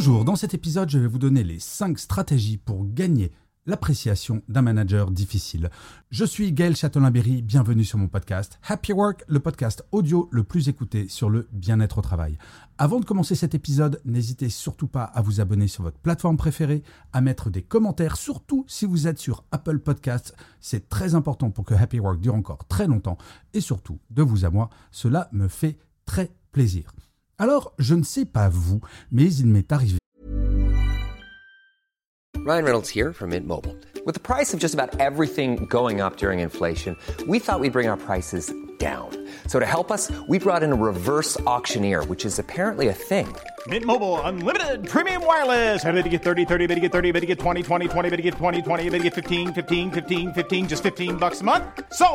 Bonjour, dans cet épisode, je vais vous donner les 5 stratégies pour gagner l'appréciation d'un manager difficile. Je suis Gaël Châtelain-Berry, bienvenue sur mon podcast Happy Work, le podcast audio le plus écouté sur le bien-être au travail. Avant de commencer cet épisode, n'hésitez surtout pas à vous abonner sur votre plateforme préférée, à mettre des commentaires, surtout si vous êtes sur Apple Podcasts. C'est très important pour que Happy Work dure encore très longtemps et surtout de vous à moi, cela me fait très plaisir. Alors, je ne sais pas vous, mais il m'est arrivé Ryan Reynolds here from Mint Mobile. With the price of just about everything going up during inflation, we thought we'd bring our prices down. So to help us, we brought in a reverse auctioneer, which is apparently a thing. Mint Mobile unlimited premium wireless. Ready to get 30, 30, bit to get 30, bit to get 20, 20, 20, bit to get 20, 20, bit to get 15, 15, 15, 15 just 15 bucks a month. So,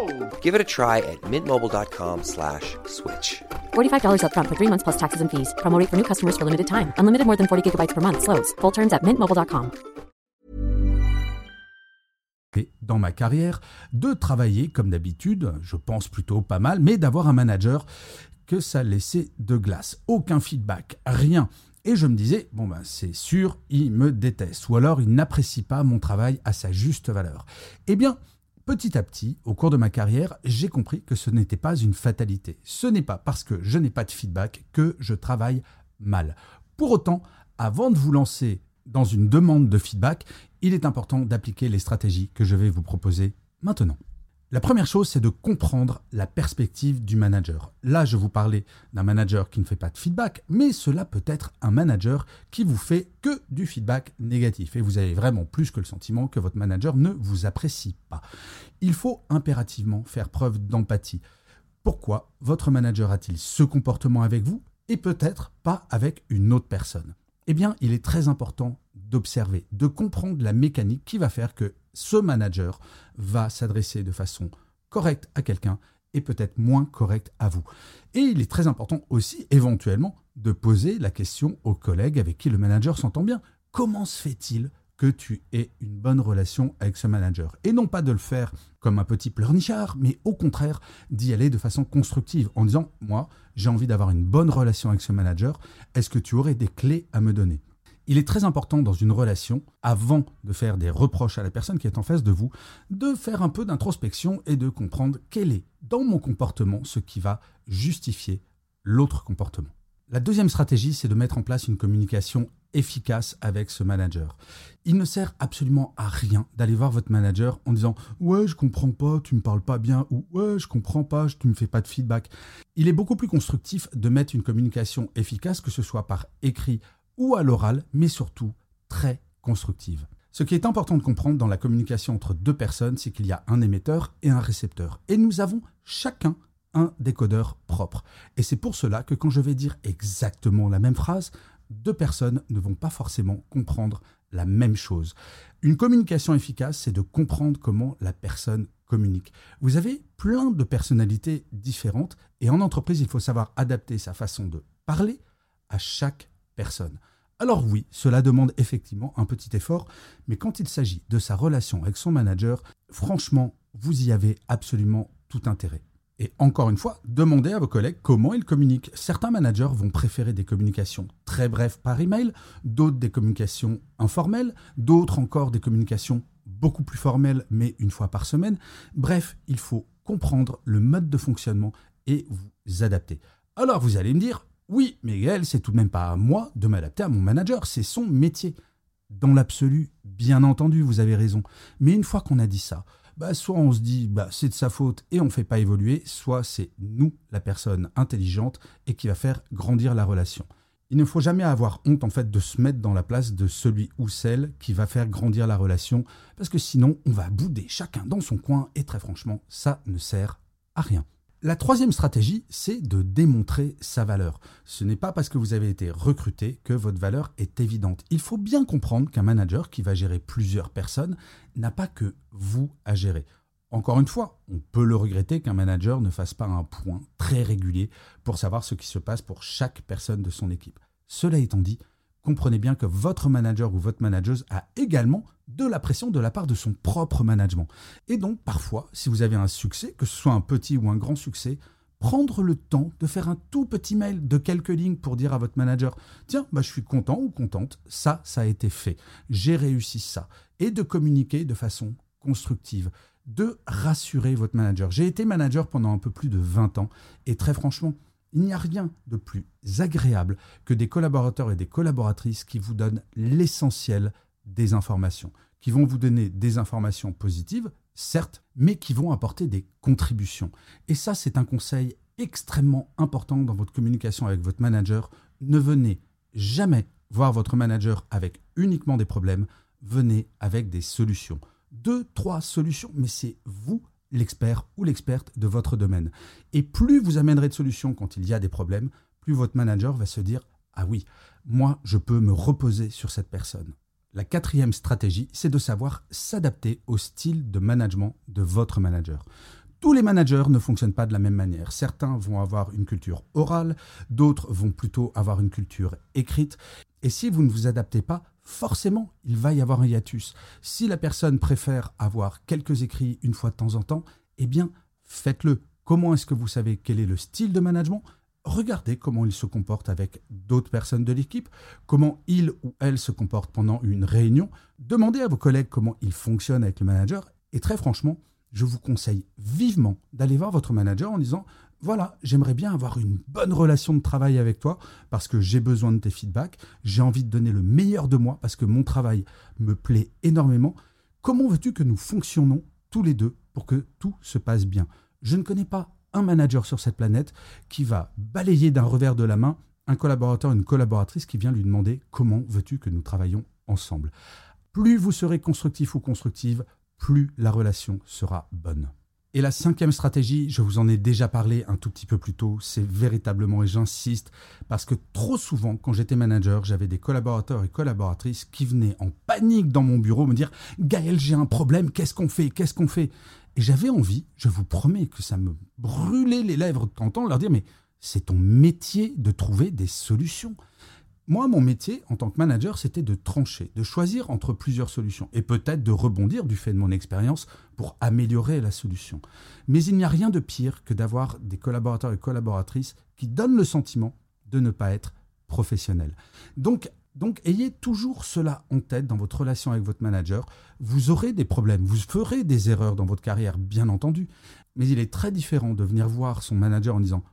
Give it a try at mintmobile.com slash switch. $45 upfront for three months plus taxes and fees. Promo for new customers for limited time. Unlimited more than 40 gigabytes per month. Slows. Full terms at mintmobile.com. dans ma carrière de travailler comme d'habitude, je pense plutôt pas mal, mais d'avoir un manager que ça laissait de glace. Aucun feedback, rien. Et je me disais, bon ben c'est sûr, il me déteste, ou alors il n'apprécie pas mon travail à sa juste valeur. Eh bien, petit à petit, au cours de ma carrière, j'ai compris que ce n'était pas une fatalité. Ce n'est pas parce que je n'ai pas de feedback que je travaille mal. Pour autant, avant de vous lancer dans une demande de feedback, il est important d'appliquer les stratégies que je vais vous proposer maintenant. La première chose, c'est de comprendre la perspective du manager. Là, je vous parlais d'un manager qui ne fait pas de feedback, mais cela peut être un manager qui vous fait que du feedback négatif. Et vous avez vraiment plus que le sentiment que votre manager ne vous apprécie pas. Il faut impérativement faire preuve d'empathie. Pourquoi votre manager a-t-il ce comportement avec vous et peut-être pas avec une autre personne? Eh bien, il est très important d'observer, de comprendre la mécanique qui va faire que ce manager va s'adresser de façon correcte à quelqu'un et peut-être moins correcte à vous. Et il est très important aussi, éventuellement, de poser la question aux collègues avec qui le manager s'entend bien. Comment se fait-il que tu aies une bonne relation avec ce manager? Et non pas de le faire comme un petit pleurnichard, mais au contraire d'y aller de façon constructive en disant, moi, j'ai envie d'avoir une bonne relation avec ce manager, est-ce que tu aurais des clés à me donner? Il est très important dans une relation, avant de faire des reproches à la personne qui est en face de vous, de faire un peu d'introspection et de comprendre quel est dans mon comportement ce qui va justifier l'autre comportement. La deuxième stratégie, c'est de mettre en place une communication efficace avec ce manager. Il ne sert absolument à rien d'aller voir votre manager en disant "Ouais, je comprends pas, tu me parles pas bien" ou "Ouais, je comprends pas, tu me fais pas de feedback". Il est beaucoup plus constructif de mettre une communication efficace que ce soit par écrit ou à l'oral, mais surtout très constructive. Ce qui est important de comprendre dans la communication entre deux personnes, c'est qu'il y a un émetteur et un récepteur. Et nous avons chacun un décodeur propre. Et c'est pour cela que quand je vais dire exactement la même phrase, deux personnes ne vont pas forcément comprendre la même chose. Une communication efficace, c'est de comprendre comment la personne communique. Vous avez plein de personnalités différentes et en entreprise, il faut savoir adapter sa façon de parler à chaque personne. Alors oui, cela demande effectivement un petit effort, mais quand il s'agit de sa relation avec son manager, franchement, vous y avez absolument tout intérêt. Et encore une fois, demandez à vos collègues comment ils communiquent. Certains managers vont préférer des communications très brèves par email, d'autres des communications informelles, d'autres encore des communications beaucoup plus formelles mais une fois par semaine. Bref, il faut comprendre le mode de fonctionnement et vous adapter. Alors vous allez me dire, oui, mais Gaël, c'est tout de même pas à moi de m'adapter à mon manager, c'est son métier. Dans l'absolu, bien entendu, vous avez raison. Mais une fois qu'on a dit ça, bah, soit on se dit bah, c'est de sa faute et on ne fait pas évoluer, soit c'est nous, la personne intelligente, et qui va faire grandir la relation. Il ne faut jamais avoir honte en fait de se mettre dans la place de celui ou celle qui va faire grandir la relation, parce que sinon on va bouder chacun dans son coin et très franchement ça ne sert à rien. La troisième stratégie, c'est de démontrer sa valeur. Ce n'est pas parce que vous avez été recruté que votre valeur est évidente. Il faut bien comprendre qu'un manager qui va gérer plusieurs personnes n'a pas que vous à gérer. Encore une fois, on peut le regretter qu'un manager ne fasse pas un point très régulier pour savoir ce qui se passe pour chaque personne de son équipe. Cela étant dit, comprenez bien que votre manager ou votre manageuse a également de la pression de la part de son propre management. Et donc, parfois, si vous avez un succès, que ce soit un petit ou un grand succès, prendre le temps de faire un tout petit mail de quelques lignes pour dire à votre manager tiens bah, je suis content ou contente ça ça a été fait. J'ai réussi ça et de communiquer de façon constructive de rassurer votre manager. J'ai été manager pendant un peu plus de 20 ans et très franchement il n'y a rien de plus agréable que des collaborateurs et des collaboratrices qui vous donnent l'essentiel des informations, qui vont vous donner des informations positives, certes, mais qui vont apporter des contributions. Et ça, c'est un conseil extrêmement important dans votre communication avec votre manager. Ne venez jamais voir votre manager avec uniquement des problèmes, venez avec des solutions. Deux, trois solutions, mais c'est vous l'expert ou l'experte de votre domaine. Et plus vous amènerez de solutions quand il y a des problèmes, plus votre manager va se dire Ah oui, moi, je peux me reposer sur cette personne. La quatrième stratégie, c'est de savoir s'adapter au style de management de votre manager. Tous les managers ne fonctionnent pas de la même manière. Certains vont avoir une culture orale, d'autres vont plutôt avoir une culture écrite. Et si vous ne vous adaptez pas, forcément, il va y avoir un hiatus. Si la personne préfère avoir quelques écrits une fois de temps en temps, eh bien, faites-le. Comment est-ce que vous savez quel est le style de management? Regardez comment il se comporte avec d'autres personnes de l'équipe, comment il ou elle se comporte pendant une réunion. Demandez à vos collègues comment ils fonctionnent avec le manager. Et très franchement, je vous conseille vivement d'aller voir votre manager en disant voilà, j'aimerais bien avoir une bonne relation de travail avec toi parce que j'ai besoin de tes feedbacks, j'ai envie de donner le meilleur de moi parce que mon travail me plaît énormément. Comment veux-tu que nous fonctionnons tous les deux pour que tout se passe bien? Je ne connais pas un manager sur cette planète qui va balayer d'un revers de la main un collaborateur, une collaboratrice qui vient lui demander comment veux-tu que nous travaillons ensemble. Plus vous serez constructif ou constructive, plus la relation sera bonne. Et la cinquième stratégie, je vous en ai déjà parlé un tout petit peu plus tôt, c'est véritablement, et j'insiste, parce que trop souvent, quand j'étais manager, j'avais des collaborateurs et collaboratrices qui venaient en panique dans mon bureau me dire Gaël, j'ai un problème, qu'est-ce qu'on fait Qu'est-ce qu'on fait? Et j'avais envie, je vous promets que ça me brûlait les lèvres de temps leur dire Mais c'est ton métier de trouver des solutions. Moi, mon métier en tant que manager, c'était de trancher, de choisir entre plusieurs solutions et peut-être de rebondir du fait de mon expérience pour améliorer la solution. Mais il n'y a rien de pire que d'avoir des collaborateurs et collaboratrices qui donnent le sentiment de ne pas être professionnels. Donc, donc, ayez toujours cela en tête dans votre relation avec votre manager. Vous aurez des problèmes, vous ferez des erreurs dans votre carrière, bien entendu. Mais il est très différent de venir voir son manager en disant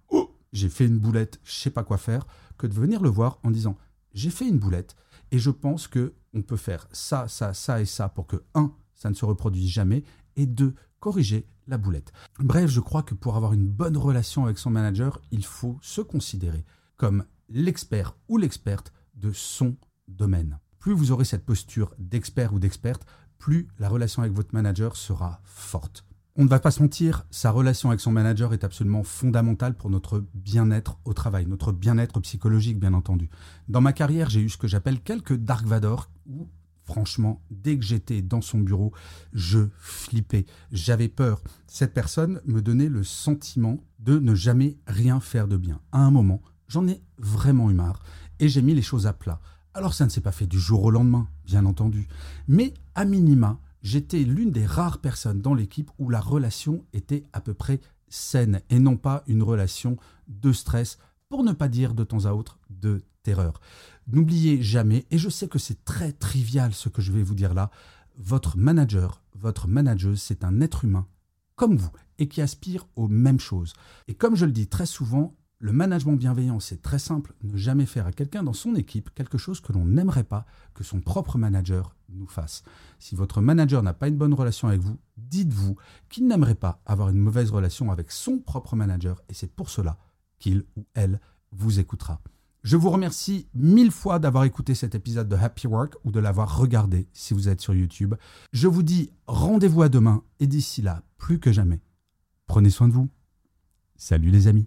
j'ai fait une boulette, je sais pas quoi faire, que de venir le voir en disant j'ai fait une boulette et je pense que on peut faire ça, ça, ça et ça pour que un, ça ne se reproduise jamais et deux, corriger la boulette. Bref, je crois que pour avoir une bonne relation avec son manager, il faut se considérer comme l'expert ou l'experte de son domaine. Plus vous aurez cette posture d'expert ou d'experte, plus la relation avec votre manager sera forte. On ne va pas se mentir, sa relation avec son manager est absolument fondamentale pour notre bien-être au travail, notre bien-être psychologique bien entendu. Dans ma carrière, j'ai eu ce que j'appelle quelques Dark Vador où franchement, dès que j'étais dans son bureau, je flippais, j'avais peur. Cette personne me donnait le sentiment de ne jamais rien faire de bien. À un moment, j'en ai vraiment eu marre et j'ai mis les choses à plat. Alors ça ne s'est pas fait du jour au lendemain, bien entendu, mais à minima, j'étais l'une des rares personnes dans l'équipe où la relation était à peu près saine et non pas une relation de stress, pour ne pas dire de temps à autre de terreur. N'oubliez jamais, et je sais que c'est très trivial ce que je vais vous dire là, votre manager, votre manageuse, c'est un être humain comme vous et qui aspire aux mêmes choses. Et comme je le dis très souvent, le management bienveillant, c'est très simple, ne jamais faire à quelqu'un dans son équipe quelque chose que l'on n'aimerait pas que son propre manager nous fasse. Si votre manager n'a pas une bonne relation avec vous, dites-vous qu'il n'aimerait pas avoir une mauvaise relation avec son propre manager et c'est pour cela qu'il ou elle vous écoutera. Je vous remercie mille fois d'avoir écouté cet épisode de Happy Work ou de l'avoir regardé si vous êtes sur YouTube. Je vous dis rendez-vous à demain et d'ici là, plus que jamais, prenez soin de vous. Salut les amis.